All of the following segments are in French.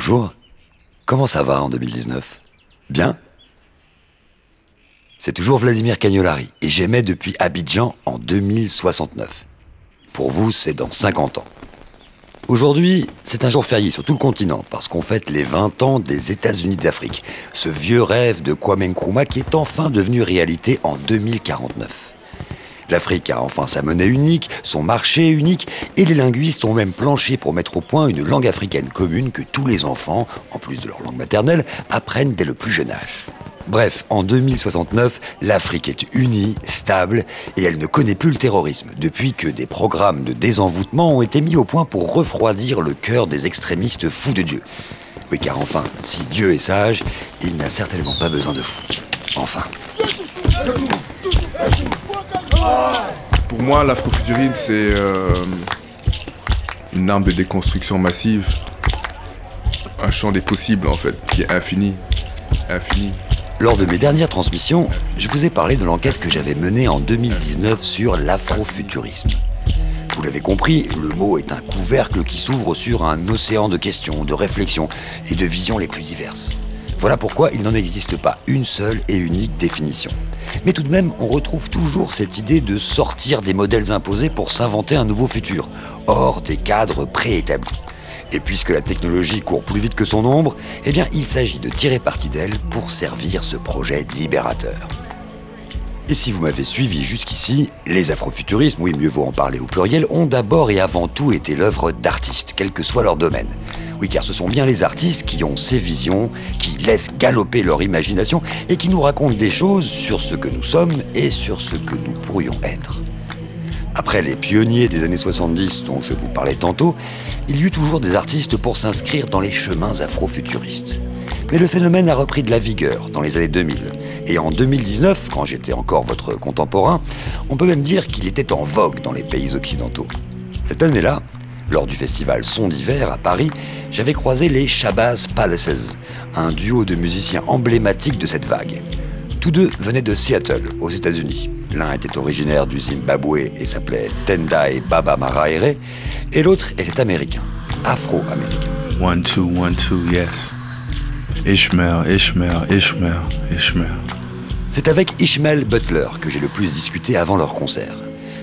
Bonjour. Comment ça va en 2019 Bien? C'est toujours Vladimir Cagnolari et j'aimais depuis Abidjan en 2069. Pour vous, c'est dans 50 ans. Aujourd'hui, c'est un jour férié sur tout le continent parce qu'on fête les 20 ans des États-Unis d'Afrique, ce vieux rêve de Kwame Nkrumah qui est enfin devenu réalité en 2049. L'Afrique a enfin sa monnaie unique, son marché unique, et les linguistes ont même planché pour mettre au point une langue africaine commune que tous les enfants, en plus de leur langue maternelle, apprennent dès le plus jeune âge. Bref, en 2069, l'Afrique est unie, stable, et elle ne connaît plus le terrorisme, depuis que des programmes de désenvoûtement ont été mis au point pour refroidir le cœur des extrémistes fous de Dieu. Oui, car enfin, si Dieu est sage, il n'a certainement pas besoin de fous. Enfin. Pour moi, l'afrofuturisme, c'est euh, une arme de déconstruction massive. Un champ des possibles, en fait, qui est infini. Infini. Lors de mes dernières transmissions, je vous ai parlé de l'enquête que j'avais menée en 2019 sur l'afrofuturisme. Vous l'avez compris, le mot est un couvercle qui s'ouvre sur un océan de questions, de réflexions et de visions les plus diverses. Voilà pourquoi il n'en existe pas une seule et unique définition. Mais tout de même, on retrouve toujours cette idée de sortir des modèles imposés pour s'inventer un nouveau futur, hors des cadres préétablis. Et puisque la technologie court plus vite que son ombre, eh bien il s'agit de tirer parti d'elle pour servir ce projet libérateur. Et si vous m'avez suivi jusqu'ici, les afrofuturismes, oui mieux vaut en parler au pluriel, ont d'abord et avant tout été l'œuvre d'artistes, quel que soit leur domaine. Oui, car ce sont bien les artistes qui ont ces visions, qui laissent galoper leur imagination et qui nous racontent des choses sur ce que nous sommes et sur ce que nous pourrions être. Après les pionniers des années 70 dont je vous parlais tantôt, il y eut toujours des artistes pour s'inscrire dans les chemins afrofuturistes. Mais le phénomène a repris de la vigueur dans les années 2000. Et en 2019, quand j'étais encore votre contemporain, on peut même dire qu'il était en vogue dans les pays occidentaux. Cette année-là, lors du festival Son d'hiver à Paris, j'avais croisé les Shabazz Palaces, un duo de musiciens emblématiques de cette vague. Tous deux venaient de Seattle, aux États-Unis. L'un était originaire du Zimbabwe et s'appelait Tendai Baba Maraere, et l'autre était américain, afro-américain. One, two, one, two, yes. Ishmael, Ishmael, Ishmael, Ishmael. C'est avec Ishmael Butler que j'ai le plus discuté avant leur concert.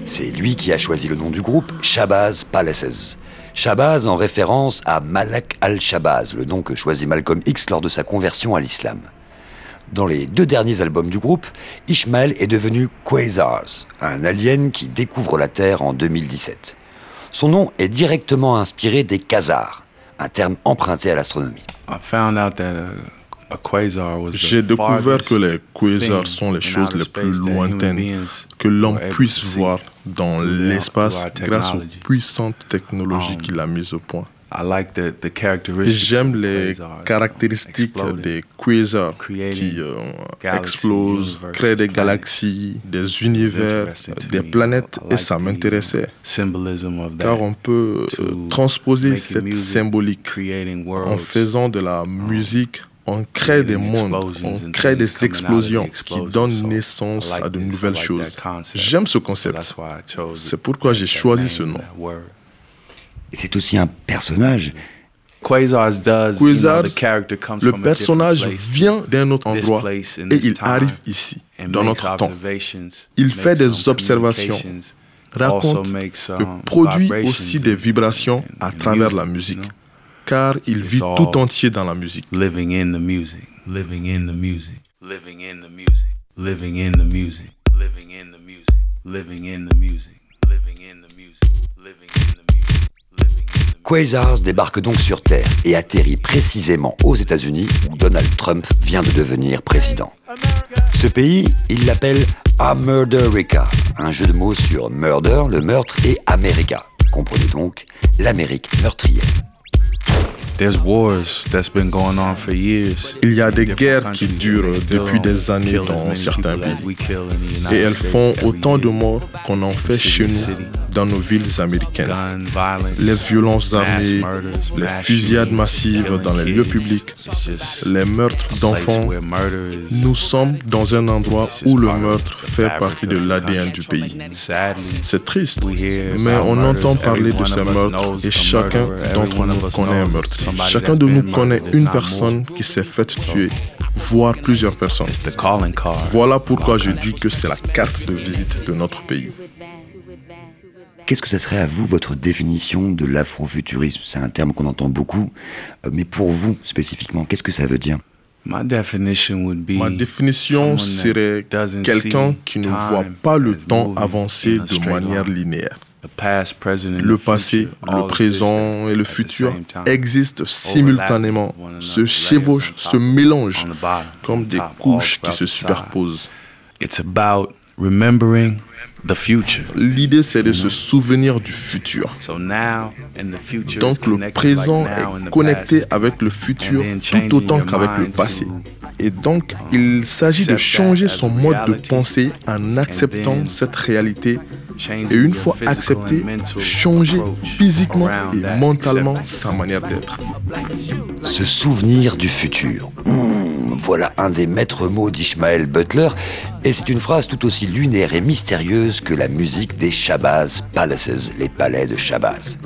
C'est lui qui a choisi le nom du groupe Shabazz Palaces. Shabazz en référence à Malak al-Shabazz, le nom que choisit Malcolm X lors de sa conversion à l'islam. Dans les deux derniers albums du groupe, Ishmael est devenu Quasars, un alien qui découvre la Terre en 2017. Son nom est directement inspiré des quasars, un terme emprunté à l'astronomie. J'ai découvert que les quasars sont les choses les plus lointaines que l'homme puisse voir dans l'espace grâce aux puissantes technologies qu'il a mises au point. J'aime les caractéristiques des quasars qui euh, explosent, créent des galaxies, des univers, des planètes, et ça m'intéressait. Car on peut euh, transposer cette symbolique en faisant de la musique on crée des mondes, on crée des explosions qui donnent naissance à de nouvelles choses. J'aime ce concept. C'est pourquoi j'ai choisi ce nom. Et c'est aussi un personnage. Quasar, le personnage vient d'un autre endroit et il arrive ici, dans notre temps. Il fait des observations, raconte et produit aussi des vibrations à travers la musique car il vit tout entier dans la musique. Living in the music, living in the music, living in the music, living in the music, living in the music, living in the music, living in the music, living in the music, living in the Quasars débarque donc sur Terre et atterrit précisément aux États-Unis où Donald Trump vient de devenir président. Ce pays, il l'appelle America, un jeu de mots sur murder, le meurtre, et America. Comprenez donc l'Amérique meurtrière. Il y a des guerres qui durent depuis des années dans certains pays. Et elles font autant de morts qu'on en fait chez nous dans nos villes américaines. Les violences armées, les fusillades massives dans les lieux publics, les meurtres d'enfants. Nous sommes dans un endroit où le meurtre fait partie de l'ADN du pays. C'est triste, mais on entend parler de ces meurtres et chacun d'entre nous connaît un meurtre. Chacun de nous connaît une personne qui s'est faite tuer voire plusieurs personnes. Voilà pourquoi je dis que c'est la carte de visite de notre pays. Qu'est-ce que ce serait à vous votre définition de l'afrofuturisme? C'est un terme qu'on entend beaucoup, euh, mais pour vous spécifiquement, qu'est-ce que ça veut dire? Ma définition serait quelqu'un qui ne voit pas le temps avancer de manière linéaire. Le passé, le présent et le futur existent simultanément, se chevauchent, se mélangent comme des couches qui se superposent. L'idée, c'est de se souvenir du futur. Donc le présent est connecté avec le futur tout autant qu'avec le passé. Et donc, il s'agit de changer son mode de pensée en acceptant cette réalité et une fois accepté, changer physiquement et mentalement sa manière d'être. Se souvenir du futur. Voilà un des maîtres mots d'Ishmael Butler, et c'est une phrase tout aussi lunaire et mystérieuse que la musique des Shabazz Palaces, les palais de Shabazz.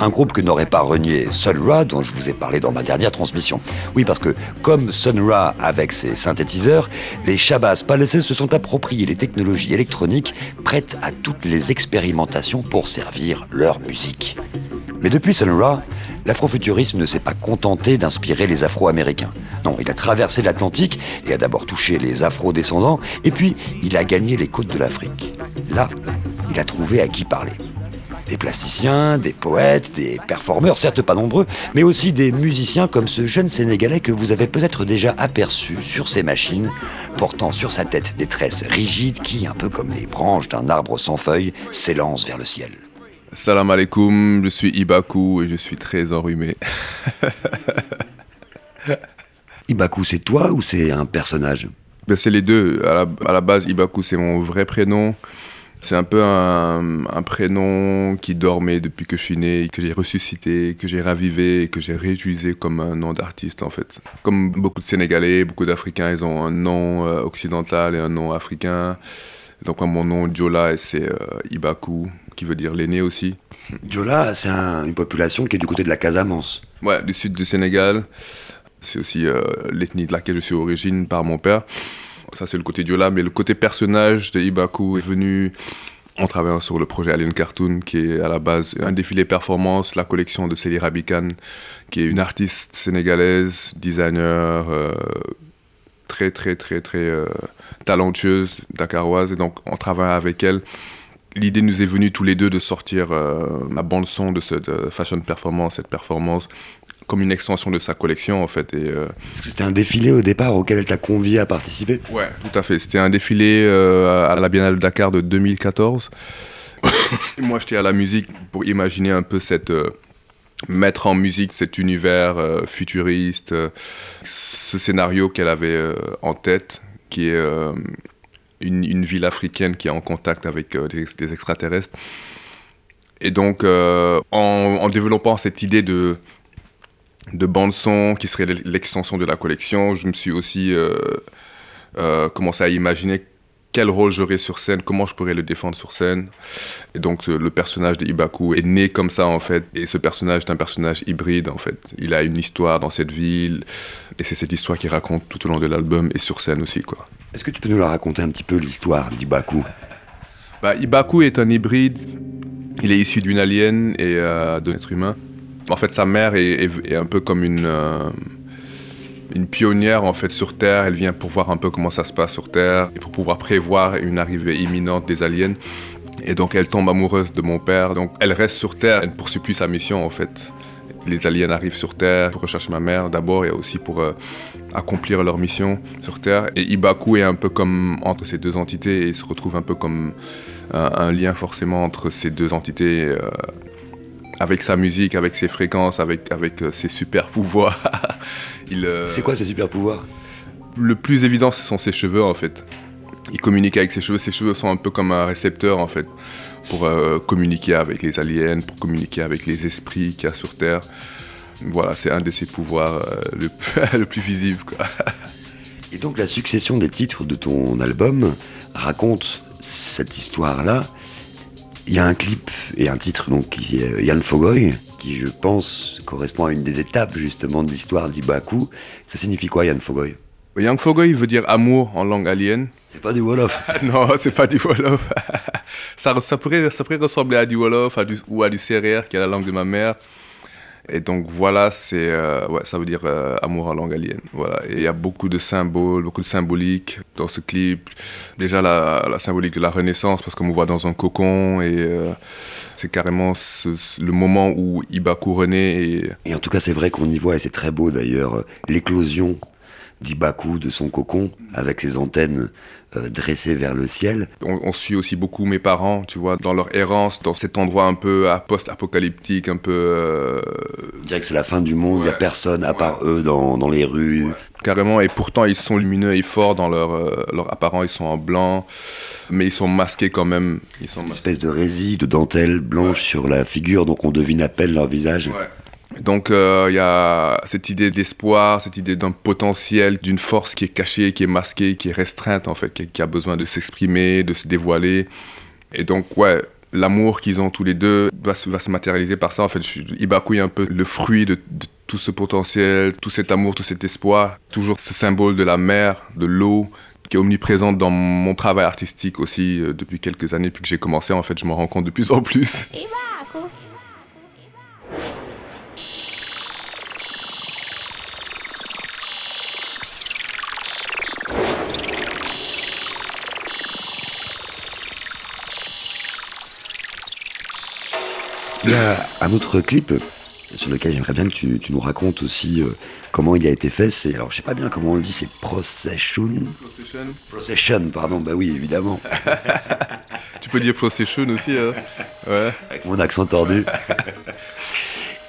Un groupe que n'aurait pas renié Sun Ra, dont je vous ai parlé dans ma dernière transmission. Oui, parce que comme Sun Ra avec ses synthétiseurs, les Shabazz Palaces se sont appropriés les technologies électroniques prêtes à toutes les expérimentations pour servir leur musique. Mais depuis Sun Ra, l'afrofuturisme ne s'est pas contenté d'inspirer les Afro-Américains. Non, il a traversé l'Atlantique et a d'abord touché les Afro-descendants, et puis il a gagné les côtes de l'Afrique. Là, il a trouvé à qui parler. Des plasticiens, des poètes, des performeurs, certes pas nombreux, mais aussi des musiciens comme ce jeune Sénégalais que vous avez peut-être déjà aperçu sur ces machines, portant sur sa tête des tresses rigides qui, un peu comme les branches d'un arbre sans feuilles, s'élancent vers le ciel. Salam alaikum, je suis Ibaku et je suis très enrhumé. Ibaku, c'est toi ou c'est un personnage? Ben, C'est les deux. À la, à la base, Ibaku, c'est mon vrai prénom. C'est un peu un, prénom qui dormait depuis que je suis né, que j'ai ressuscité, que j'ai ravivé, que j'ai réutilisé comme un nom d'artiste en fait. Comme beaucoup de Sénégalais, beaucoup d'Africains, ils ont un nom euh, occidental et un nom africain. Donc mon nom Jola, c'est euh, Ibaku, qui veut dire l'aîné aussi. Jola, c'est une population qui est du côté de la Casamance. Ouais, du sud du Sénégal. C'est aussi euh, l'ethnie de laquelle je suis origine par mon père. Ça, c'est le côté Diola, mais le côté personnage de Ibaku est venu en travaillant sur le projet Alien Cartoon, qui est à la base un défilé performance, la collection de Célie Rabikan, qui est une artiste sénégalaise, designer, euh, très, très, très, très euh, talentueuse, dakaroise. Et donc, en travaillant avec elle, l'idée nous est venue tous les deux de sortir euh, la bande-son de cette fashion performance, cette performance comme une extension de sa collection en fait. Et, euh, c'était un défilé au départ auquel elle t'a convié à participer Ouais, tout à fait. C'était un défilé euh, à la Biennale de Dakar de 2014. Moi, j'étais à la musique pour imaginer un peu cette euh, mettre en musique cet univers futuriste, ce scénario qu'elle avait en tête, qui est une, ville africaine qui est en contact avec des, extraterrestres. Et donc, en, développant cette idée de de bande son qui serait l'extension de la collection. Je me suis aussi euh, euh, commencé à imaginer quel rôle j'aurais sur scène, comment je pourrais le défendre sur scène. Et donc euh, le personnage de Ibaku est né comme ça en fait. Et ce personnage est un personnage hybride en fait. Il a une histoire dans cette ville et c'est cette histoire qu'il raconte tout au long de l'album et sur scène aussi quoi. Est-ce que tu peux nous la raconter un petit peu l'histoire d'Ibaku? Bah, Ibaku est un hybride. Il est issu d'une alien et d'un être humain. En fait, sa mère est, un peu comme une, euh, une pionnière en fait sur Terre. Elle vient pour voir un peu comment ça se passe sur Terre et pour pouvoir prévoir une arrivée imminente des aliens. Et donc elle tombe amoureuse de mon père. Donc elle reste sur Terre. Elle poursuit plus sa mission en fait. Les aliens arrivent sur Terre pour rechercher ma mère d'abord et aussi pour euh, accomplir leur mission sur Terre. Et Ibaku est un peu comme entre ces deux entités et il se retrouve un peu comme un, lien forcément entre ces deux entités. Euh, avec sa musique, avec ses fréquences, avec, avec euh, ses super pouvoirs. Euh, c'est quoi ses super pouvoirs? Le plus évident, ce sont ses cheveux en fait. Il communique avec ses cheveux. Ses cheveux sont un peu comme un récepteur en fait. pour euh, communiquer avec les aliens, pour communiquer avec les esprits qu'il y a sur Terre. Voilà, c'est un de ses pouvoirs euh, le, le, plus visible. Et donc la succession des titres de ton album raconte cette histoire-là. Il y a un clip et un titre donc qui est Yann Fogoy, qui je pense correspond à une des étapes justement de l'histoire d'Ibaku. Ça signifie quoi Yann Fogoy? Yann Fogoy veut dire amour en langue alien. C'est pas du Wolof. non, c'est pas du Wolof. ça, ça, pourrait, ça pourrait ressembler à du Wolof ou à du CRR, qui est la langue de ma mère. Et donc voilà, c'est euh, ça veut dire euh, amour en langue alien. Voilà. Et il y a beaucoup de symboles, beaucoup de symbolique dans ce clip. Déjà la, symbolique de la Renaissance, parce qu'on me voit dans un cocon et euh, c'est carrément le moment où Ibaku renaît. Et en tout cas, c'est vrai qu'on y voit, et c'est très beau d'ailleurs, l'éclosion d'Ibaku, de son cocon, avec ses antennes euh, dressées vers le ciel. On, suit aussi beaucoup mes parents, tu vois, dans leur errance, dans cet endroit un peu post-apocalyptique, un peu... Euh... Je dirais que c'est la fin du monde, il n'y a personne à part eux dans, dans les rues. Carrément, et pourtant ils sont lumineux et forts dans leur, euh, leur apparent, ils sont en blanc, mais ils sont masqués quand même. Ils sont Une espèce de résille, de dentelle blanche sur la figure, donc on devine à peine leur visage. Donc euh, il y a cette idée d'espoir, cette idée d'un potentiel, d'une force qui est cachée, qui est masquée, qui est restreinte en fait, qui, a besoin de s'exprimer, de se dévoiler. Et donc ouais, l'amour qu'ils ont tous les deux va se, va se, matérialiser par ça. En fait, Ibaku est un peu le fruit de, tout ce potentiel, tout cet amour, tout cet espoir. Toujours ce symbole de la mer, de l'eau, qui est omniprésente dans mon travail artistique aussi euh, depuis quelques années. Depuis que j'ai commencé, en fait, je m'en rends compte de plus en plus. Il y a un autre clip sur lequel j'aimerais bien que tu, nous racontes aussi euh, comment il a été fait. C'est alors je sais pas bien comment on le dit, c'est Procession. Procession. Procession, pardon. Bah oui, évidemment. tu peux dire Procession aussi. Hein ouais. Avec mon accent tordu.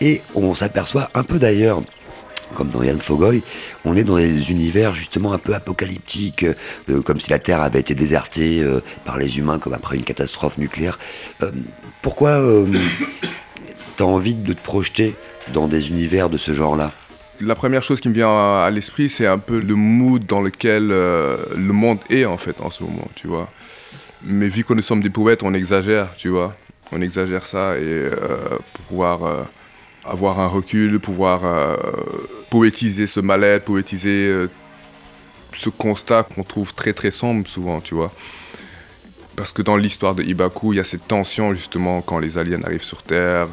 Et on s'aperçoit un peu d'ailleurs comme dans Yann Fogoy, on est dans des univers justement un peu apocalyptiques, euh, comme si la Terre avait été désertée euh, par les humains comme après une catastrophe nucléaire. Euh, pourquoi tu as envie de te projeter dans des univers de ce genre-là? La première chose qui me vient à l'esprit, c'est un peu le mood dans lequel le monde est en fait en ce moment, tu vois. Mais vu que nous sommes des poètes, on exagère, tu vois. On exagère ça et pour pouvoir avoir un recul, pouvoir euh, poétiser ce mal-être, poétiser euh, ce constat qu'on trouve très très sombre souvent, tu vois. Parce que dans l'histoire de Ibaku, il y a cette tension justement quand les aliens arrivent sur Terre.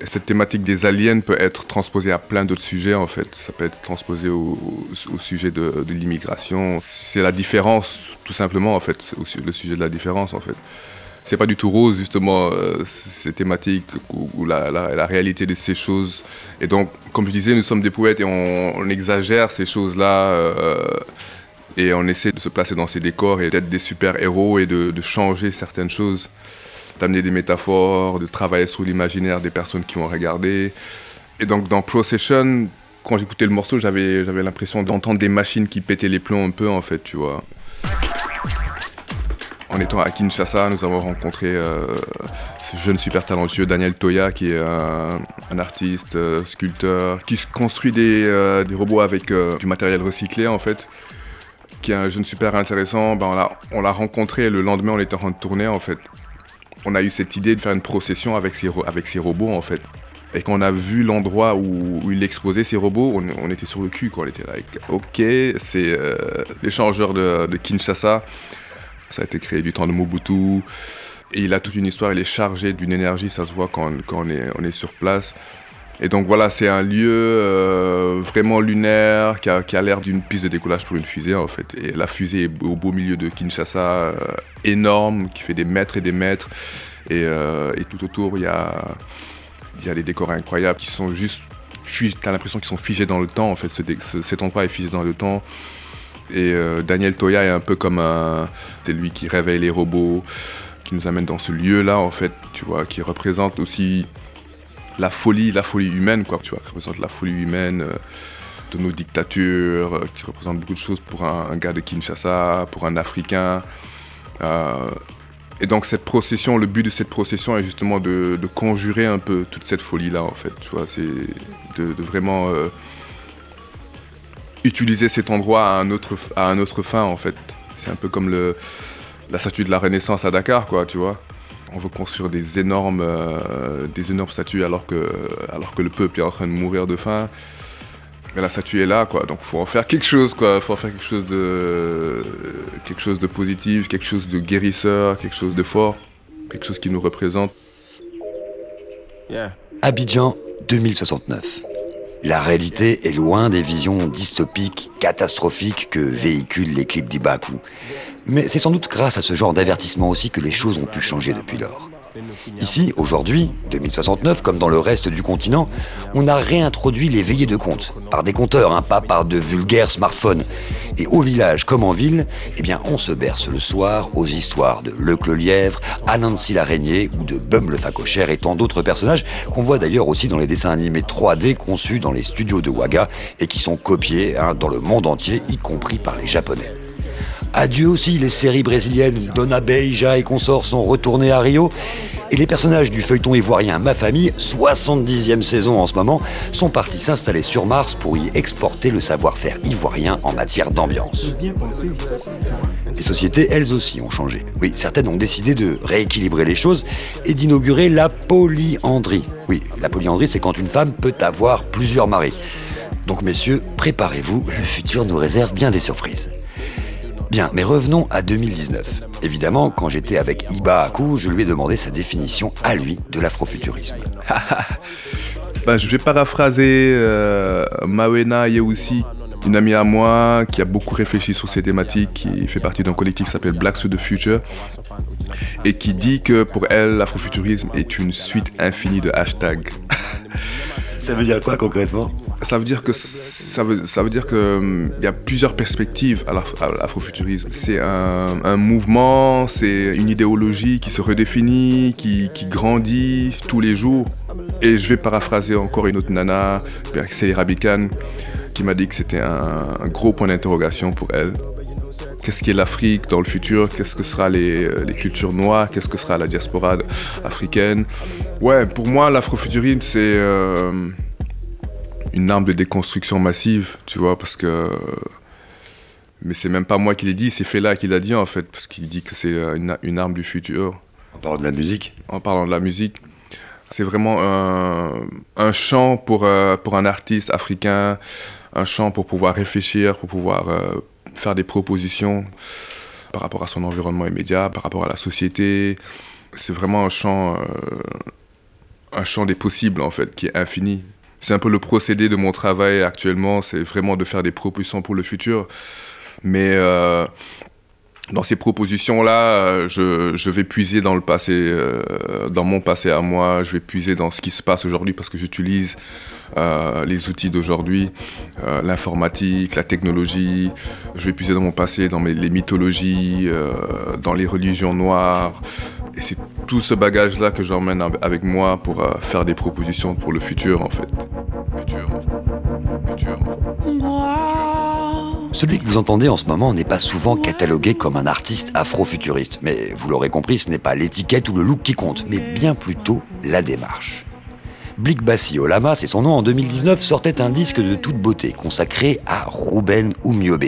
Et cette thématique des aliens peut être transposée à plein d'autres sujets en fait. Ça peut être transposé au, sujet de, de l'immigration. C'est la différence tout simplement en fait, le sujet de la différence en fait c'est pas du tout rose justement euh, ces thématiques ou, la, la, réalité de ces choses. Et donc, comme je disais, nous sommes des poètes et on, exagère ces choses-là euh, et on essaie de se placer dans ces décors et d'être des super héros et de, changer certaines choses, d'amener des métaphores, de travailler sur l'imaginaire des personnes qui vont regarder. Et donc, dans Procession, quand j'écoutais le morceau, j'avais l'impression d'entendre des machines qui pétaient les plombs un peu en fait, tu vois. En étant à Kinshasa, nous avons rencontré euh, ce jeune super talentueux Daniel Toya, qui est un, artiste, euh, sculpteur, qui construit des, euh, robots avec du matériel recyclé en fait, qui est un jeune super intéressant. Ben, on l'a rencontré le lendemain, on était en train de tourner en fait. On a eu cette idée de faire une procession avec ces, robots en fait. Et quand on a vu l'endroit où, il exposait ses robots, on, était sur le cul. Quoi. On était là, ok, c'est l'échangeur de, de Kinshasa. Ça a été créé du temps de Mobutu. Et il a toute une histoire, il est chargé d'une énergie, ça se voit quand, on, est, sur place. Et donc voilà, c'est un lieu euh, vraiment lunaire qui a, l'air d'une piste de décollage pour une fusée en fait. Et la fusée est au beau milieu de Kinshasa, euh, énorme, qui fait des mètres et des mètres. Et, euh, tout autour, il y a, y a des décors incroyables qui sont juste. Tu as l'impression qu'ils sont figés dans le temps en fait. cet endroit est figé dans le temps. Et euh, Daniel Toya est un peu comme un. C'est lui qui réveille les robots, qui nous amène dans ce lieu-là, en fait, tu vois, qui représente aussi la folie, la folie humaine, quoi, tu vois, qui représente la folie humaine euh, de nos dictatures, euh, qui représente beaucoup de choses pour un, gars de Kinshasa, pour un Africain. Et donc cette procession, le but de cette procession est justement de, conjurer un peu toute cette folie-là, en fait. Tu vois, c'est de, vraiment utiliser cet endroit à un autre, à un autre fin, en fait. C'est un peu comme le, la statue de la Renaissance à Dakar, quoi, tu vois. On veut construire des énormes, euh, des énormes statues alors que, alors que le peuple est en train de mourir de faim. Mais la statue est là, quoi. Donc, il faut en faire quelque chose, quoi. Il faut en faire quelque chose de, quelque chose de positif, quelque chose de guérisseur, quelque chose de fort, quelque chose qui nous représente. Abidjan 2069. La réalité est loin des visions dystopiques, catastrophiques que véhiculent les clips d'Ibaku. Mais c'est sans doute grâce à ce genre d'avertissement aussi que les choses ont pu changer depuis lors. Ici, aujourd'hui, 2069, comme dans le reste du continent, on a réintroduit les veillées de compte, par des compteurs, hein, pas par de vulgaires smartphones. Et au village comme en ville, eh bien, on se berce le soir aux histoires de Luc le Lièvre, Anansi l'araignée ou de Bum le Facochère et tant d'autres personnages qu'on voit d'ailleurs aussi dans les dessins animés 3D conçus dans les studios de Waga et qui sont copiés hein, dans le monde entier, y compris par les Japonais. Adieu aussi les séries brésiliennes où Donna Beija et consorts sont retournés à Rio. Et les personnages du feuilleton ivoirien Ma Famille, 70e saison en ce moment, sont partis s'installer sur Mars pour y exporter le savoir-faire ivoirien en matière d'ambiance. Les sociétés, elles aussi, ont changé. Oui, certaines ont décidé de rééquilibrer les choses et d'inaugurer la polyandrie. Oui, la polyandrie, c'est quand une femme peut avoir plusieurs maris. Donc messieurs, préparez-vous, le futur nous réserve bien des surprises. Bien, mais revenons à 2019. Évidemment, quand j'étais avec Iba Akou, je lui ai demandé sa définition à lui de l'afrofuturisme. ben, je vais paraphraser euh, Mawena Yehoussi, une amie à moi qui a beaucoup réfléchi sur ces thématiques, qui fait partie d'un collectif qui s'appelle Black to the Future, et qui dit que pour elle, l'afrofuturisme est une suite infinie de hashtags. Ça veut dire quoi concrètement? Ça veut dire que ça veut, ça veut dire que hum, il y a plusieurs perspectives à l'afrofuturisme. C'est un, mouvement, c'est une idéologie qui se redéfinit, qui, grandit tous les jours. Et je vais paraphraser encore une autre nana, c'est Rabikan, qui m'a dit que c'était un, gros point d'interrogation pour elle. Qu'est-ce qu'est l'Afrique dans le futur? Qu'est-ce que sera les, les cultures noires? Qu'est-ce que sera la diaspora africaine? Ouais, pour moi, l'afrofuturisme, c'est euh, une arme de déconstruction massive, tu vois, parce que. Mais c'est même pas moi qui l'ai dit, c'est Fela qui l'a dit en fait, parce qu'il dit que c'est une, arme du futur. En parlant de la musique En parlant de la musique. C'est vraiment un, un chant pour, euh, pour un artiste africain, un chant pour pouvoir réfléchir, pour pouvoir euh, faire des propositions par rapport à son environnement immédiat, par rapport à la société. C'est vraiment un chant, euh, un chant des possibles en fait, qui est infini c'est un peu le procédé de mon travail actuellement, c'est vraiment de faire des propositions pour le futur. Mais euh, dans ces propositions-là, je, vais puiser dans le passé, euh, dans mon passé à moi, je vais puiser dans ce qui se passe aujourd'hui parce que j'utilise euh, les outils d'aujourd'hui, l'informatique, la technologie. Je vais puiser dans mon passé, dans les mythologies, dans les religions noires, et c'est tout ce bagage-là que j'emmène avec moi pour euh, faire des propositions pour le futur, en fait. Celui que vous entendez en ce moment n'est pas souvent catalogué comme un artiste afrofuturiste. Mais vous l'aurez compris, ce n'est pas l'étiquette ou le look qui compte, mais bien plutôt la démarche. Blikbassi Olama, c'est son nom, en 2019 sortait un disque de toute beauté consacré à Ruben Oumiobe,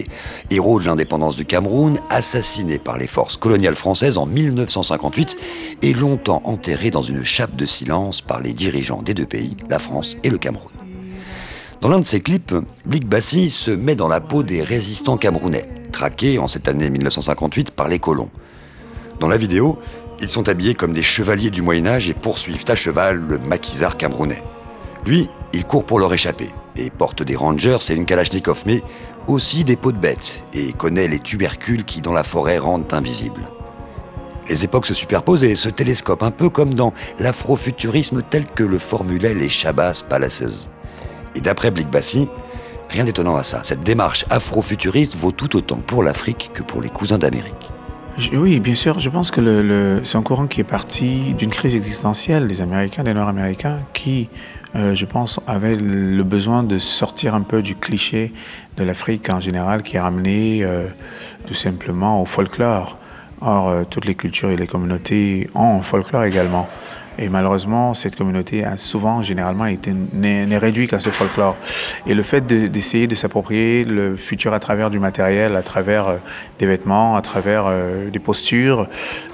héros de l'indépendance du Cameroun, assassiné par les forces coloniales françaises en 1958 et longtemps enterré dans une chape de silence par les dirigeants des deux pays, la France et le Cameroun. Dans l'un de ses clips, Blikbassi se met dans la peau des résistants camerounais, traqués en cette année 1958 par les colons. Dans la vidéo, ils sont habillés comme des chevaliers du Moyen Âge et poursuivent à cheval le maquisard camerounais. Lui, il court pour leur échapper et porte des rangers et une kalachnikov, mais aussi des peaux de bêtes et connaît les tubercules qui dans la forêt rendent invisibles. Les époques se superposent et se télescopent un peu comme dans l'afrofuturisme tel que le formulaient les Shabazz Palaces. Et d'après Blikbassi, rien d'étonnant à ça. Cette démarche afrofuturiste vaut tout autant pour l'Afrique que pour les cousins d'Amérique. Oui, bien sûr. Je pense que le, c'est un courant qui est parti d'une crise existentielle des Américains, des Nord-Américains, qui, euh, je pense, avaient le besoin de sortir un peu du cliché de l'Afrique en général, qui est ramené euh, tout simplement au folklore Or, toutes les cultures et les communautés ont un folklore également. Et malheureusement, cette communauté a souvent, généralement, été n'est réduite qu'à ce folklore. Et le fait d'essayer de, s'approprier le futur à travers du matériel, à travers euh, des vêtements, à travers euh, des postures,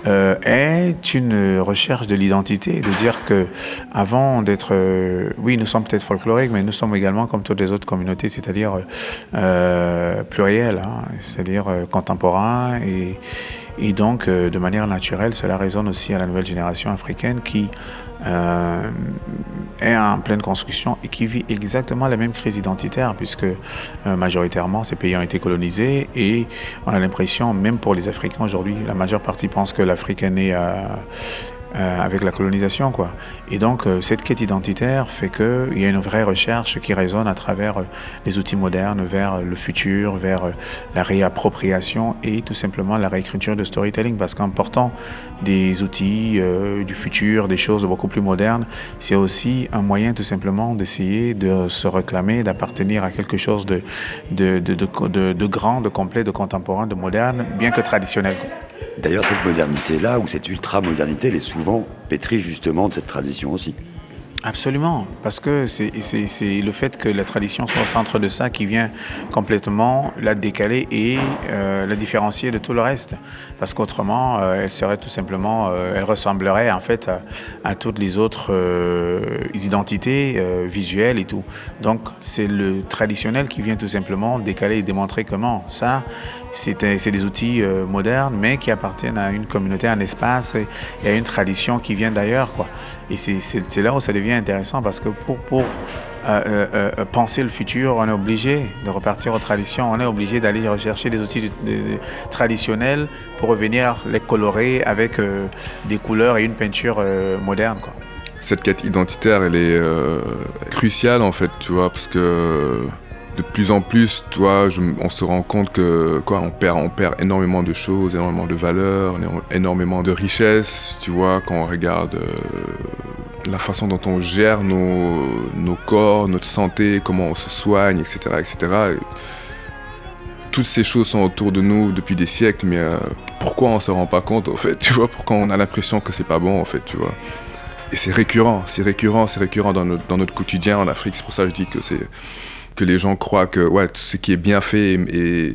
euh, est une recherche de l'identité, de dire que avant d'être, oui, nous sommes peut-être folkloriques, mais nous sommes également comme toutes les autres communautés, c'est-à-dire pluriels, hein, c'est-à-dire contemporains et et donc, euh, de manière naturelle, cela résonne aussi à la nouvelle génération africaine qui euh, est en pleine construction et qui vit exactement la même crise identitaire, puisque euh, majoritairement ces pays ont été colonisés et on a l'impression, même pour les Africains aujourd'hui, la majeure partie pense que l'Afrique est avec la colonisation. Quoi. Et donc, euh, cette quête identitaire fait qu'il y a une vraie recherche qui résonne à travers euh, les outils modernes vers le futur, vers la réappropriation et tout simplement la réécriture de storytelling. Parce qu'en portant des outils du futur, des choses beaucoup plus modernes, c'est aussi un moyen tout simplement d'essayer de se réclamer, d'appartenir à quelque chose de, grand, de complet, de contemporain, de moderne, bien que traditionnel. D'ailleurs, cette modernité-là, ou cette ultra-modernité, elle est souvent pétrie justement de cette tradition aussi. Absolument, parce que c'est le fait que la tradition soit au centre de ça qui vient complètement la décaler et euh, la différencier de tout le reste. Parce qu'autrement, euh, elle serait tout simplement, euh, elle ressemblerait en fait à, toutes les autres identités visuelles et tout. Donc c'est le traditionnel qui vient tout simplement décaler et démontrer comment ça, c'est des outils modernes, mais qui appartiennent à une communauté, à un espace et à une tradition qui vient d'ailleurs. Et c'est là où ça devient intéressant parce que pour, euh, euh, euh, penser le futur, on est obligé de repartir aux traditions, on est obligé d'aller rechercher des outils traditionnels pour revenir les colorer avec des couleurs et une peinture moderne. Cette quête identitaire, elle est cruciale en fait, tu vois, parce que de plus en plus, toi, on se rend compte que quoi, on perd, on perd énormément de choses, énormément de valeurs, énormément de richesses. Tu vois, quand on regarde euh, la façon dont on gère nos, nos, corps, notre santé, comment on se soigne, etc., etc. toutes ces choses sont autour de nous depuis des siècles, mais euh, pourquoi on se rend pas compte, en fait, tu vois, pourquoi on a l'impression que c'est pas bon, en fait, tu vois. Et c'est récurrent, c'est récurrent, c'est récurrent dans notre, dans notre quotidien en Afrique. C'est pour ça que je dis que c'est que les gens croient que ouais, ce qui est bien fait et,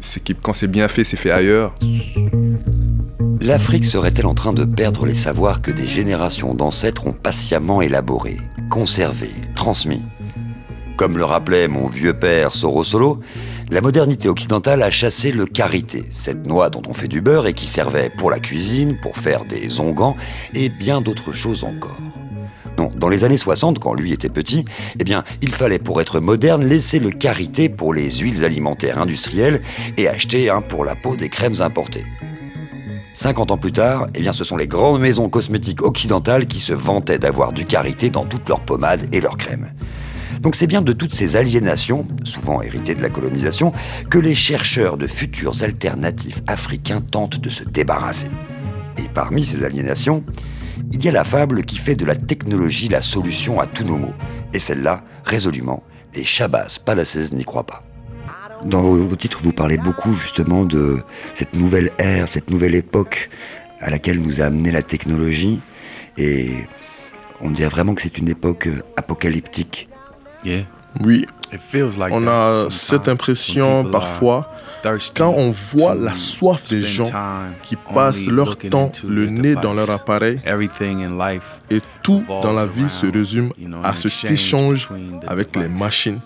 ce qui, quand c'est bien fait, c'est fait ailleurs. L'Afrique serait-elle en train de perdre les savoirs que des générations d'ancêtres ont patiemment élaborés, conservés, transmis? Comme le rappelait mon vieux père Sorosolo, la modernité occidentale a chassé le karité, cette noix dont on fait du beurre et qui servait pour la cuisine, pour faire des onguents et bien d'autres choses encore. Dans les années 60, quand lui était petit, eh bien, il fallait, pour être moderne, laisser le karité pour les huiles alimentaires industrielles et acheter un pour la peau des crèmes importées. 50 ans plus tard, eh bien, ce sont les grandes maisons cosmétiques occidentales qui se vantaient d'avoir du karité dans toutes leurs pommades et leurs crèmes. Donc c'est bien de toutes ces aliénations, souvent héritées de la colonisation, que les chercheurs de futurs alternatifs africains tentent de se débarrasser. Et parmi ces aliénations, il y a la fable qui fait de la technologie la solution à tous nos maux. Et celle-là, résolument, les Shabazz Palaces n'y croient pas. Dans vos, titres, vous parlez beaucoup justement de cette nouvelle ère, cette nouvelle époque à laquelle nous a amené la technologie. Et on dirait vraiment que c'est une époque euh, apocalyptique. Oui, on a cette impression parfois quand on voit la soif des gens qui passent leur temps le nez dans leur appareil et tout dans la vie se résume à cet échange avec les machines.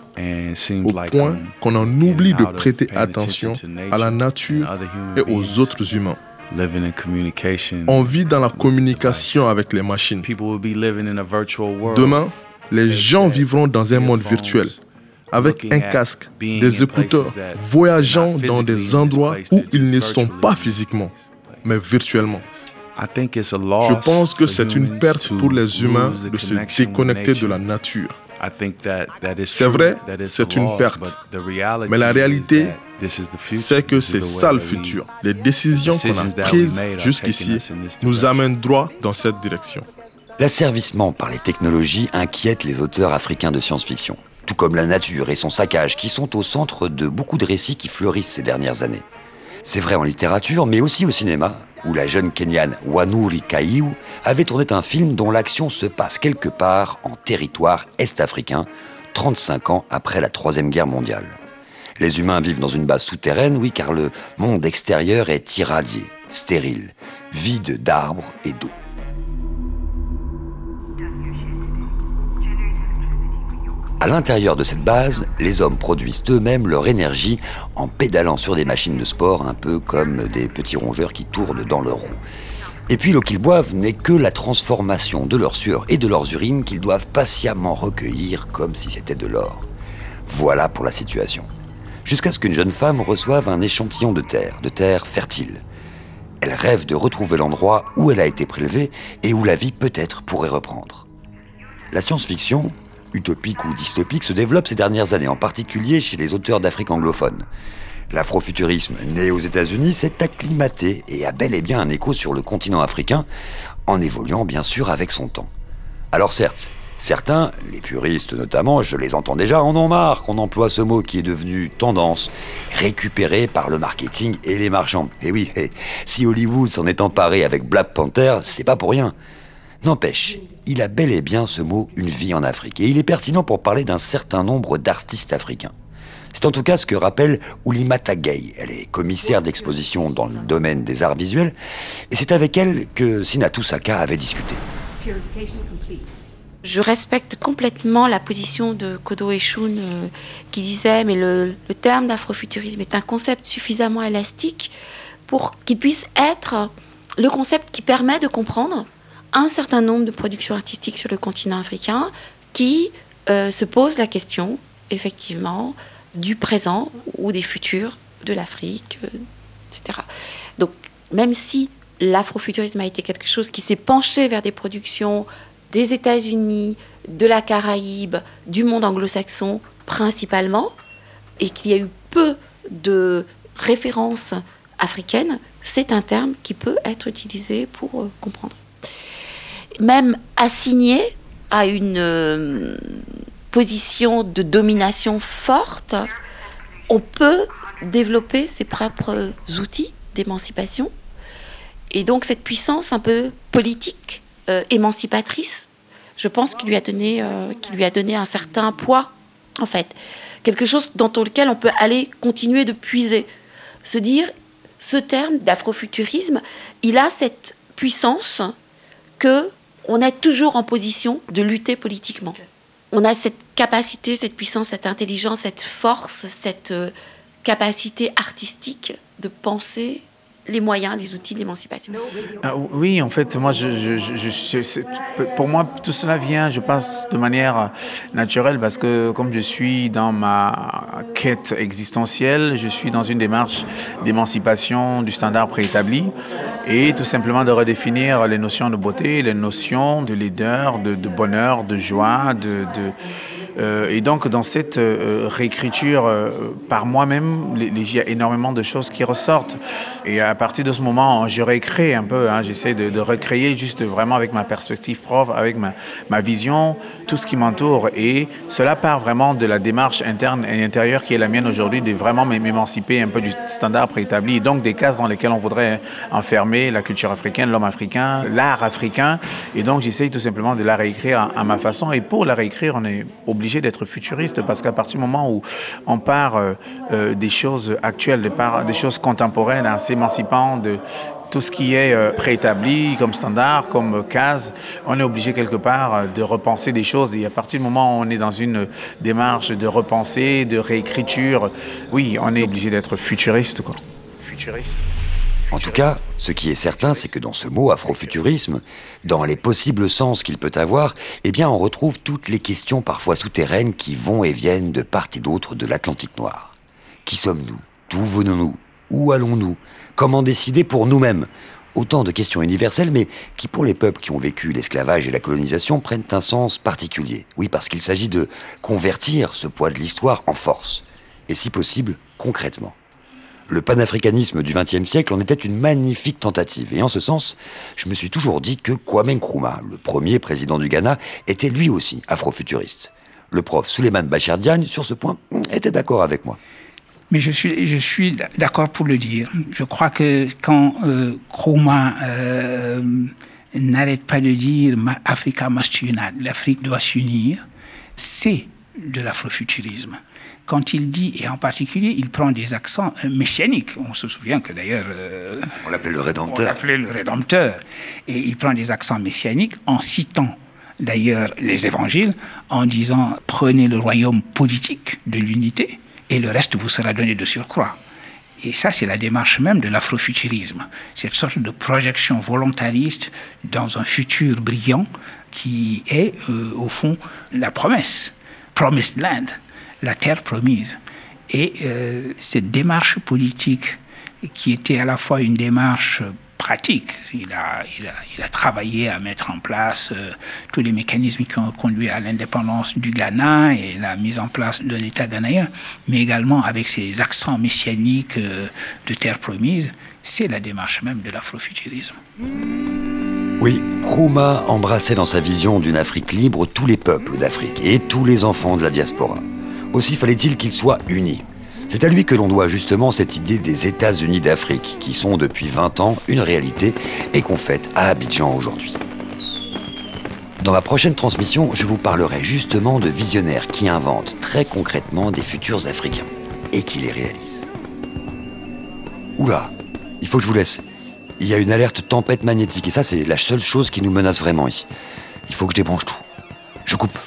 Au point qu'on en oublie de prêter attention à la nature et aux autres humains. On vit dans la communication avec les machines. Demain, les gens vivront dans un monde virtuel avec un casque, des écouteurs, voyageant dans des endroits où ils ne sont pas physiquement, mais virtuellement. Je pense que c'est une perte pour les humains de se déconnecter de la nature. C'est vrai, c'est une perte. Mais la réalité, c'est que c'est ça le futur. Les décisions qu'on a prises jusqu'ici nous amènent droit dans cette direction. L'asservissement par les technologies inquiète les auteurs africains de science-fiction tout comme la nature et son saccage qui sont au centre de beaucoup de récits qui fleurissent ces dernières années. C'est vrai en littérature, mais aussi au cinéma, où la jeune Kenyane Wanuri Kaiu avait tourné un film dont l'action se passe quelque part en territoire est-africain, 35 ans après la Troisième Guerre mondiale. Les humains vivent dans une base souterraine, oui, car le monde extérieur est irradié, stérile, vide d'arbres et d'eau. À l'intérieur de cette base, les hommes produisent eux-mêmes leur énergie en pédalant sur des machines de sport, un peu comme des petits rongeurs qui tournent dans leur roue. Et puis l'eau qu'ils boivent n'est que la transformation de leur sueur et de leurs urines qu'ils doivent patiemment recueillir comme si c'était de l'or. Voilà pour la situation. Jusqu'à ce qu'une jeune femme reçoive un échantillon de terre, de terre fertile. Elle rêve de retrouver l'endroit où elle a été prélevée et où la vie peut-être pourrait reprendre. La science-fiction, utopique ou dystopique se développe ces dernières années, en particulier chez les auteurs d'Afrique anglophone. L'afrofuturisme, né aux États-Unis, s'est acclimaté et a bel et bien un écho sur le continent africain, en évoluant bien sûr avec son temps. Alors certes, certains, les puristes notamment, je les entends déjà, en ont marre qu'on emploie ce mot qui est devenu tendance, récupéré par le marketing et les marchands. Et oui, si Hollywood s'en est emparé avec Black Panther, c'est pas pour rien. N'empêche, il a bel et bien ce mot une vie en Afrique, et il est pertinent pour parler d'un certain nombre d'artistes africains. C'est en tout cas ce que rappelle Oulimata Gay. Elle est commissaire d'exposition dans le domaine des arts visuels, et c'est avec elle que Sinatou Saka avait discuté. Je respecte complètement la position de Kodo Eshun euh, qui disait mais le, le terme d'afrofuturisme est un concept suffisamment élastique pour qu'il puisse être le concept qui permet de comprendre un certain nombre de productions artistiques sur le continent africain qui euh, se posent la question, effectivement, du présent ou des futurs de l'Afrique, euh, etc. Donc, même si l'afrofuturisme a été quelque chose qui s'est penché vers des productions des États-Unis, de la Caraïbe, du monde anglo-saxon principalement, et qu'il y a eu peu de références africaines, c'est un terme qui peut être utilisé pour euh, comprendre même assigné à une euh, position de domination forte, on peut développer ses propres outils d'émancipation. Et donc cette puissance un peu politique, euh, émancipatrice, je pense qu'il lui, a donné, euh, lui a donné un certain poids, en fait. Quelque chose dans lequel on peut aller continuer de puiser. Se dire, ce terme d'afrofuturisme, il a cette puissance que on est toujours en position de lutter politiquement. On a cette capacité, cette puissance, cette intelligence, cette force, cette euh, capacité artistique de penser les moyens, les outils d'émancipation. Ah, oui, en fait, moi, pour moi, tout cela vient, je pense, de manière naturelle parce que comme je suis dans ma quête existentielle, je suis dans une démarche d'émancipation du standard préétabli et tout simplement de redéfinir les notions de beauté, les notions de leader, de, bonheur, de joie, de euh, et donc, dans cette euh, réécriture euh, par moi-même, il y a énormément de choses qui ressortent. Et à partir de ce moment, je réécris un peu. Hein, J'essaie de, recréer juste vraiment avec ma perspective propre, avec ma vision, tout ce qui m'entoure. Et cela part vraiment de la démarche interne et intérieure qui est la mienne aujourd'hui, de vraiment m'émanciper un peu du standard préétabli. Donc, des cases dans lesquelles on voudrait enfermer la culture africaine, l'homme africain, l'art africain. Et donc, j'essaie tout simplement de la réécrire à, ma façon. Et pour la réécrire, on est obligé d'être futuriste parce qu'à partir du moment où on part euh, euh, des choses actuelles, des, choses contemporaines, assez émancipant de tout ce qui est euh, préétabli comme standard, comme case, on est obligé quelque part de repenser des choses. Et à partir du moment où on est dans une démarche de repenser, de réécriture, oui, on est obligé d'être futuriste. Quoi. Futuriste. En tout cas, ce qui est certain, c'est que dans ce mot afrofuturisme, dans les possibles sens qu'il peut avoir, eh bien, on retrouve toutes les questions parfois souterraines qui vont et viennent de part et d'autre de l'Atlantique noir. Qui sommes-nous? D'où venons-nous? Où allons-nous? Comment décider pour nous-mêmes Autant de questions universelles, mais qui pour les peuples qui ont vécu l'esclavage et la colonisation prennent un sens particulier. Oui, parce qu'il s'agit de convertir ce poids de l'histoire en force. Et si possible, concrètement. Le panafricanisme du XXe siècle en était une magnifique tentative. Et en ce sens, je me suis toujours dit que Kwame Nkrumah, le premier président du Ghana, était lui aussi afrofuturiste. Le prof Suleiman Bachar sur ce point, était d'accord avec moi. Mais je suis, je suis d'accord pour le dire. Je crois que quand euh, euh n'arrête pas de dire Africa must unite, l'Afrique doit s'unir, c'est de l'afrofuturisme. Quand il dit, et en particulier, il prend des accents euh, messianiques. On se souvient que d'ailleurs. Euh, on l'appelait le Rédempteur. On l'appelait le Rédempteur. Et il prend des accents messianiques en citant d'ailleurs les évangiles, en disant prenez le royaume politique de l'unité et le reste vous sera donné de surcroît. Et ça, c'est la démarche même de l'afrofuturisme, cette sorte de projection volontariste dans un futur brillant qui est, euh, au fond, la promesse, promised land, la terre promise. Et euh, cette démarche politique qui était à la fois une démarche pratique. Il a, il a, travaillé à mettre en place euh, tous les mécanismes qui ont conduit à l'indépendance du Ghana et la mise en place de l'État ghanéen, mais également avec ses accents messianiques euh, de terre promise. C'est la démarche même de l'afrofuturisme. Oui, Nkrumah embrassait dans sa vision d'une Afrique libre tous les peuples d'Afrique et tous les enfants de la diaspora. Aussi fallait-il qu'ils soient unis. C'est à lui que l'on doit justement cette idée des États-Unis d'Afrique, qui sont depuis 20 ans une réalité et qu'on fête à Abidjan aujourd'hui. Dans ma prochaine transmission, je vous parlerai justement de visionnaires qui inventent très concrètement des futurs Africains et qui les réalisent. Oula, il faut que je vous laisse. Il y a une alerte tempête magnétique et ça c'est la seule chose qui nous menace vraiment ici. Il faut que je débranche tout. Je coupe.